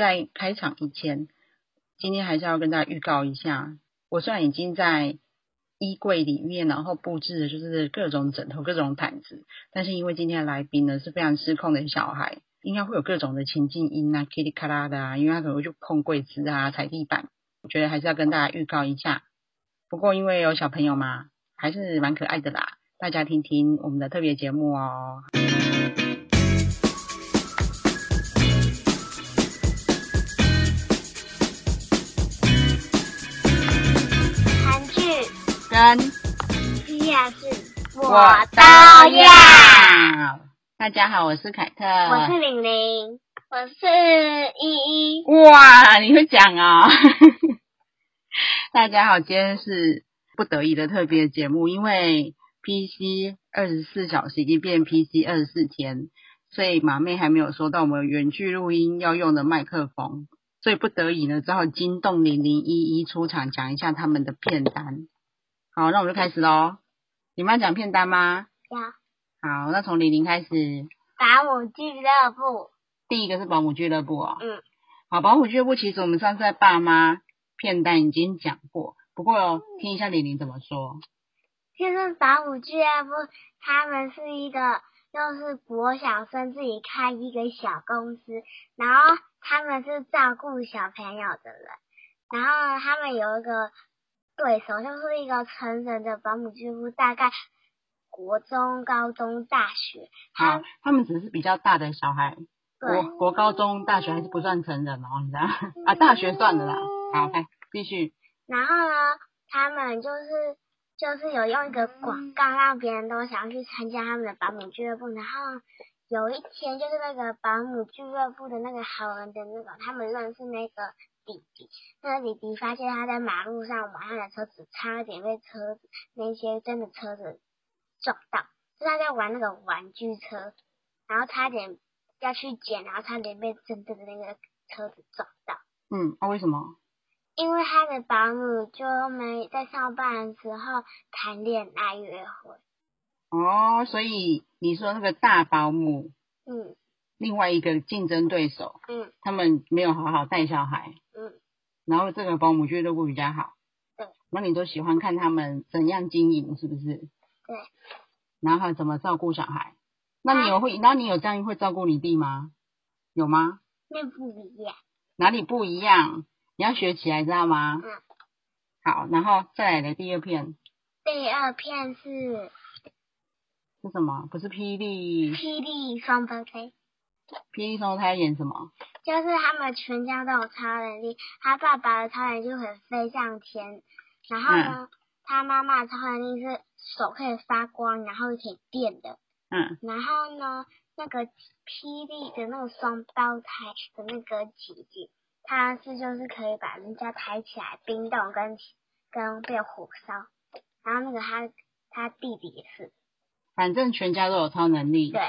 在开场以前，今天还是要跟大家预告一下，我虽然已经在衣柜里面，然后布置的就是各种枕头、各种毯子，但是因为今天的来宾呢是非常失控的小孩，应该会有各种的情境音啊，噼里咔啦的啊，因为他可能会去碰柜子啊、踩地板，我觉得还是要跟大家预告一下。不过因为有小朋友嘛，还是蛮可爱的啦，大家听听我们的特别节目哦。跟第二次我都要。大家好，我是凯特，我是玲玲，我是依依。哇，你会讲啊、哦？大家好，今天是不得已的特别节目，因为 PC 二十四小时已经变 PC 二十四天，所以马妹还没有收到我们远距录音要用的麦克风，所以不得已呢，只好惊动玲玲依依出场讲一下他们的片单。好，那我们就开始喽。你们要讲片单吗？要。好，那从李玲开始。保姆俱乐部。第一个是保姆俱乐部哦。嗯。好，保姆俱乐部其实我们上次在爸妈片单已经讲过，不过听一下李玲怎么说。就是保姆俱乐部，他们是一个就是国小生自己开一个小公司，然后他们是照顾小朋友的人，然后他们有一个。对手就是一个成人的保姆俱乐部，大概国中、高中、大学。好，他们只是比较大的小孩，国国高中、大学还是不算成人哦，你知道？啊，大学算了啦。好，来继续。然后呢，他们就是就是有用一个广告，让别人都想要去参加他们的保姆俱乐部。然后有一天，就是那个保姆俱乐部的那个好人的那个，他们认识那个。弟弟，那个弟弟发现他在马路上玩他的车子，差点被车子那些真的车子撞到，就他在玩那个玩具车，然后差点要去捡，然后差点被真正的那个车子撞到。嗯，那、啊、为什么？因为他的保姆就没在上班的时候谈恋爱约会。哦，所以你说那个大保姆，嗯。另外一个竞争对手，嗯，他们没有好好带小孩，嗯，然后这个保姆俱乐部比较好，对，那你都喜欢看他们怎样经营，是不是？对，然后怎么照顾小孩？那你有会，那你有这样会照顾你弟吗？有吗？那不一样。哪里不一样？你要学起来，知道吗？嗯。好，然后再来的第二片。第二片是是什么？不是霹雳。霹雳双胞胎。霹雳双胞胎演什么？就是他们全家都有超能力，他爸爸的超能力就可以飞上天，然后呢，嗯、他妈妈的超能力是手可以发光，然后可以电的。嗯。然后呢，那个霹雳的那个双胞胎的那个姐姐，她是就是可以把人家抬起来冰冻跟跟被火烧，然后那个他他弟弟也是。反正全家都有超能力。对。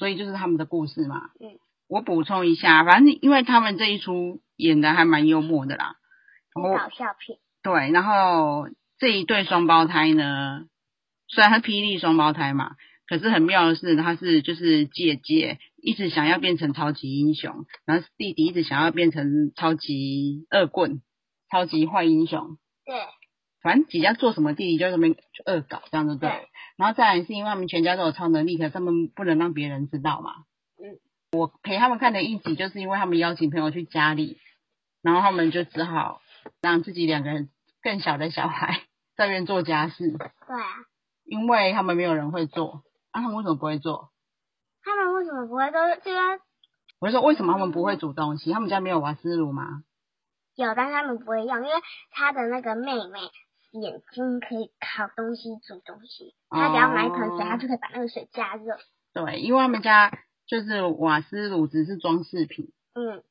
所以就是他们的故事嘛。嗯，我补充一下，反正因为他们这一出演的还蛮幽默的啦，搞笑片。对，然后这一对双胞胎呢，虽然他霹雳双胞胎嘛，可是很妙的是，他是就是姐姐一直想要变成超级英雄，然后弟弟一直想要变成超级恶棍、超级坏英雄。对。反正姐姐做什么，弟弟就在那边恶搞，这样子对。对然后再来是因为他们全家都有超能力，可是他们不能让别人知道嘛。嗯。我陪他们看的一集，就是因为他们邀请朋友去家里，然后他们就只好让自己两个人更小的小孩 在那边做家事。对啊。因为他们没有人会做，啊，他们为什么不会做？他们为什么不会做？这个。我就说为什么他们不会煮东西？他们家没有瓦斯炉吗？有，但他们不会用，因为他的那个妹妹。眼睛可以烤东西、煮东西，他只要买一盆水，他就可以把那个水加热。对，因为他们家就是瓦斯炉只是装饰品。嗯。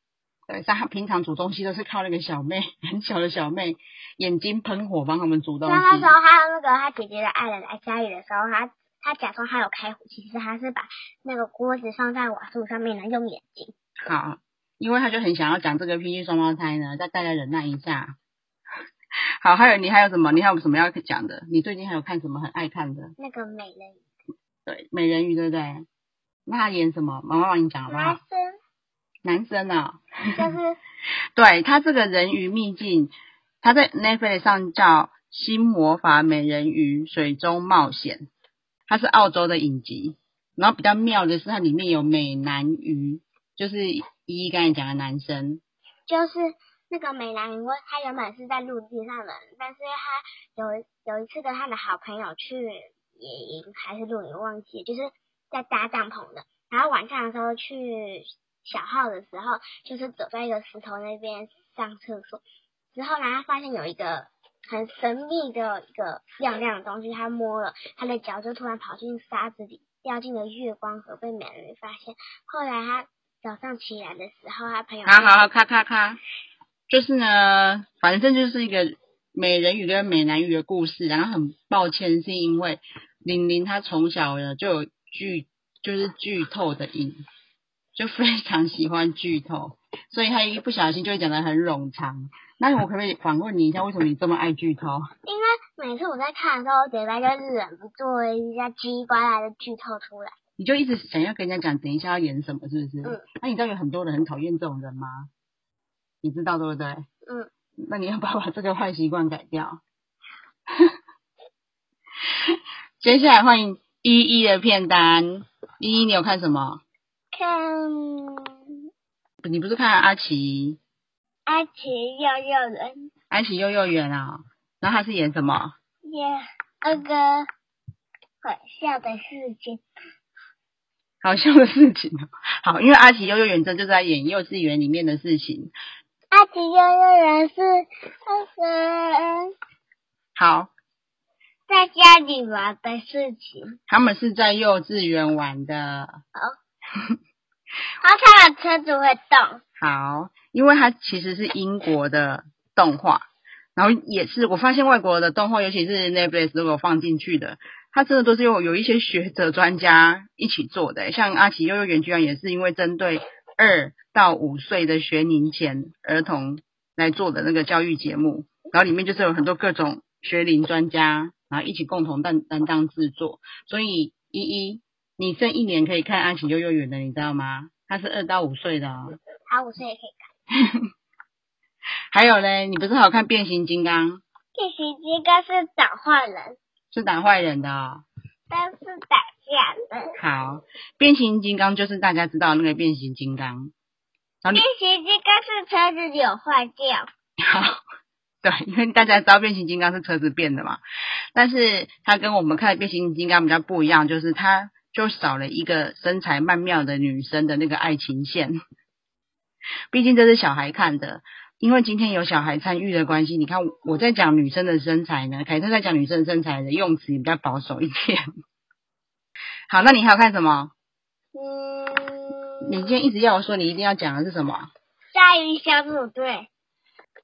对，像他平常煮东西都是靠那个小妹，很小的小妹，眼睛喷火帮他们煮东西。那时候还有那个他姐姐的爱人来家里的时候，他他假装他有开火，其实他是把那个锅子放在瓦斯炉上面来用眼睛。好，因为他就很想要讲这个 P G 双胞胎呢，再大家忍耐一下。好，还有你还有什么？你还有什么要讲的？你最近还有看什么很爱看的？那个美人鱼。对，美人鱼对不对？那他演什么？妈妈帮你讲好不好？麻生。男生啊、哦，就是 对他这个人鱼秘境，他在 Netflix 上叫《新魔法美人鱼水中冒险》，它是澳洲的影集。然后比较妙的是，它里面有美男鱼，就是依依刚才讲的男生，就是那个美男鱼，他原本是在陆地上的，但是他有有一次跟他的好朋友去野营还是露营忘记，就是在搭帐篷的。然后晚上的时候去小号的时候，就是走在一个石头那边上厕所，之后呢，他发现有一个很神秘的一个亮亮的东西，他摸了，他的脚就突然跑进沙子里。掉进了月光河，被美人鱼发现。后来他早上起来的时候，他朋友好好好，咔咔咔，就是呢，反正就是一个美人鱼跟美男鱼的故事。然后很抱歉，是因为玲玲她从小呢就有剧，就是剧透的瘾，就非常喜欢剧透，所以她一不小心就会讲的很冗长。那我可不可以反问你一下，为什么你这么爱剧透？因为每次我在看的时候，嘴巴就是忍不住一下叽里呱啦的剧透出来。你就一直想要跟人家讲，等一下要演什么，是不是？嗯。那你知道有很多人很讨厌这种人吗？你知道对不对？嗯。那你要不要把这个坏习惯改掉？接下来欢迎依依的片单。依依，你有看什么？看。你不是看阿奇？阿奇幼幼园，阿奇幼幼园啊，然后他是演什么？演那个好笑的事情。好笑的事情，好，因为阿奇幼幼园这就是在演幼稚园里面的事情。阿奇幼儿园是那个好，在家里玩的事情。他们是在幼稚园玩的。好，然后他的车子会动。好。因为它其实是英国的动画，然后也是我发现外国的动画，尤其是 Netflix 如果放进去的，它真的都是有有一些学者专家一起做的。像阿奇幼儿园居然也是因为针对二到五岁的学龄前儿童来做的那个教育节目，然后里面就是有很多各种学龄专家，然后一起共同担担当制作。所以依依，你这一年可以看阿奇幼幼园的，你知道吗？它是二到五岁的哦。好，五岁也可以看。还有嘞，你不是好看变形金刚？变形金刚是打坏人，是打坏人的哦。但是打好，变形金刚就是大家知道那个变形金刚。变形金刚是车子有坏掉。好，对，因为大家知道变形金刚是车子变的嘛。但是它跟我们看的变形金刚比较不一样，就是它就少了一个身材曼妙的女生的那个爱情线。毕竟这是小孩看的，因为今天有小孩参与的关系，你看我在讲女生的身材呢，凯特在讲女生的身材的用词也比较保守一点。好，那你还要看什么？嗯，你今天一直要我说你一定要讲的是什么？章鱼小组队。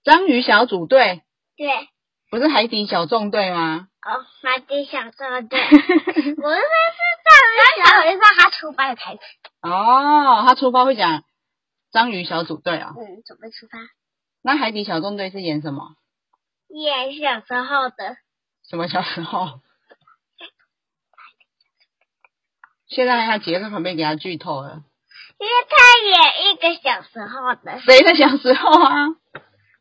章鱼小组队？对。不是海底小纵队吗？哦，海底小纵队。我是说是章鱼小，我就知道他出发的台词。哦，他出发会讲。章鱼小组队啊，嗯，准备出发。那海底小纵队是演什么？演小时候的。什么小时候？现在他杰在旁边给他剧透了。因为他演一个小时候的。谁的小时候啊？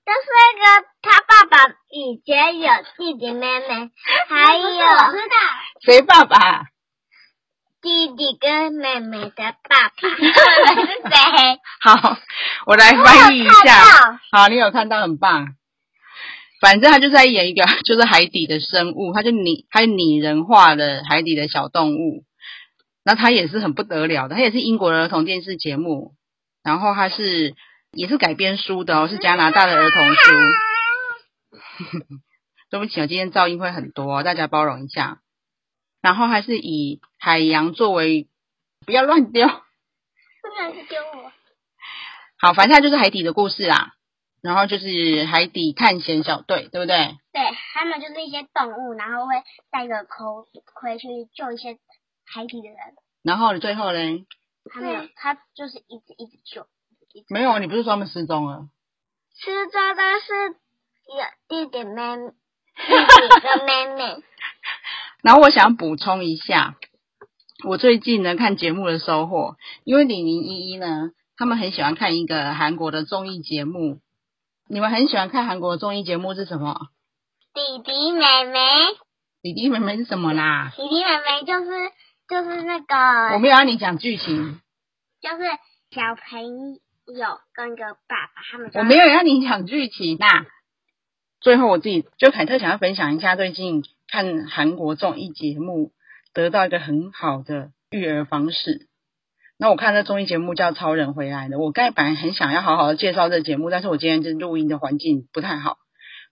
就是那个他爸爸以前有弟弟妹妹，还有。我知道。谁爸爸？弟弟跟妹妹的爸爸是谁？好，我来翻译一下。好，你有看到，很棒。反正他就在演一个，就是海底的生物，他就拟，他拟人化的海底的小动物。那他也是很不得了的，他也是英国的儿童电视节目。然后他是也是改编书的哦，是加拿大的儿童书。对不起，我今天噪音会很多，大家包容一下。然后还是以海洋作为，不要乱丢，不能丢我。好，反正它就是海底的故事啦。然后就是海底探险小队，对不对？对，他们就是一些动物，然后会带个头盔去救一些海底的人。然后你最后嘞？他没有，他就是一直一直救。直。没有，你不是说他们失踪了？失踪的是有弟弟妹妹，弟弟跟妹妹。然后我想补充一下，我最近呢看节目的收获，因为李宁依依呢，他们很喜欢看一个韩国的综艺节目。你们很喜欢看韩国的综艺节目是什么？弟弟妹妹。弟弟妹妹是什么啦？弟弟妹妹就是就是那个。我没有让你讲剧情。就是小朋友跟一个爸爸他们。我没有让你讲剧情啦。最后我自己就凯特想要分享一下最近看韩国综艺节目得到一个很好的育儿方式。那我看这综艺节目叫《超人回来了》，我刚才本来很想要好好的介绍这节目，但是我今天这录音的环境不太好，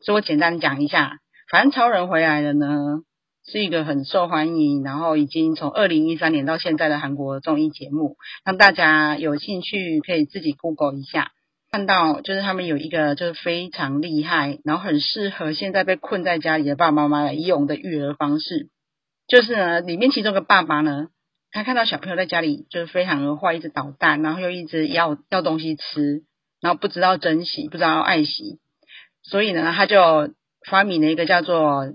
所以我简单讲一下。反正《超人回来了》呢是一个很受欢迎，然后已经从二零一三年到现在的韩国综艺节目，让大家有兴趣可以自己 Google 一下，看到就是他们有一个就是非常厉害，然后很适合现在被困在家里的爸爸妈妈来用的育儿方式，就是呢里面其中一个爸爸呢。他看到小朋友在家里就是非常的坏，一直捣蛋，然后又一直要要东西吃，然后不知道珍惜，不知道爱惜，所以呢，他就发明了一个叫做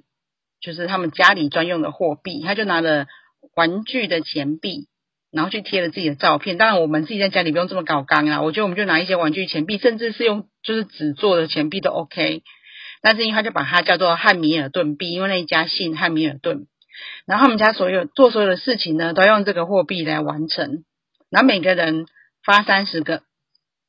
就是他们家里专用的货币，他就拿了玩具的钱币，然后去贴了自己的照片。当然，我们自己在家里不用这么搞刚啊，我觉得我们就拿一些玩具钱币，甚至是用就是纸做的钱币都 OK。但是因为他就把它叫做汉米尔顿币，因为那一家姓汉米尔顿。然后他们家所有做所有的事情呢，都用这个货币来完成。然后每个人发三十个，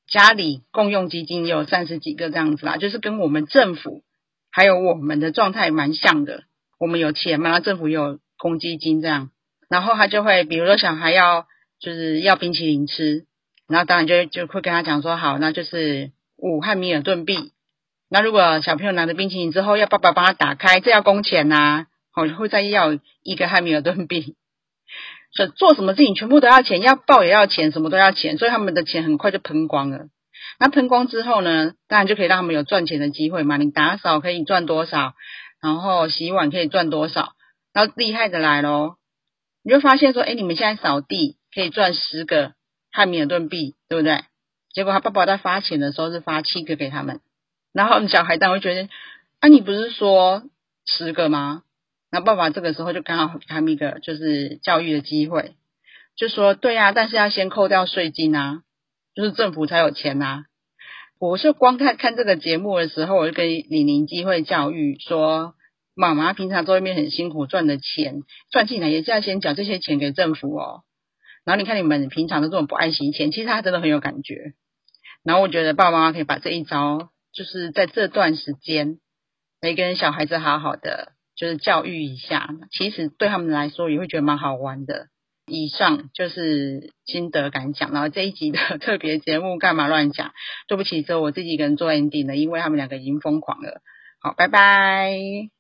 家里共用基金也有三十几个这样子啦，就是跟我们政府还有我们的状态蛮像的。我们有钱嘛，政府有公积金这样。然后他就会，比如说小孩要就是要冰淇淋吃，然后当然就就会跟他讲说，好，那就是五汉米尔顿币。那如果小朋友拿着冰淇淋之后，要爸爸帮他打开，这要工钱呐、啊。我会再要一个汉米尔顿币，所以做什么事情全部都要钱，要抱也要钱，什么都要钱，所以他们的钱很快就喷光了。那喷光之后呢，当然就可以让他们有赚钱的机会嘛。你打扫可以赚多少，然后洗碗可以赚多少，然后厉害的来喽，你就发现说，哎，你们现在扫地可以赚十个汉米尔顿币，对不对？结果他爸爸在发钱的时候是发七个给他们，然后小孩当然会觉得，啊，你不是说十个吗？那爸爸这个时候就刚好给他们一个就是教育的机会，就说对呀、但是要先扣掉税金啊，就是政府才有钱啊。我是光看看这个节目的时候，我就跟李宁机会教育说，妈妈平常在外面很辛苦赚的钱，赚进来也是要先缴这些钱给政府哦。然后你看你们平常都这么不爱惜钱，其实他真的很有感觉。然后我觉得爸爸妈妈可以把这一招，就是在这段时间，来跟小孩子好好的。就是教育一下，其实对他们来说也会觉得蛮好玩的。以上就是心得感想，然后这一集的特别节目干嘛乱讲？对不起，只有我自己一个人做 ending 了，因为他们两个已经疯狂了。好，拜拜。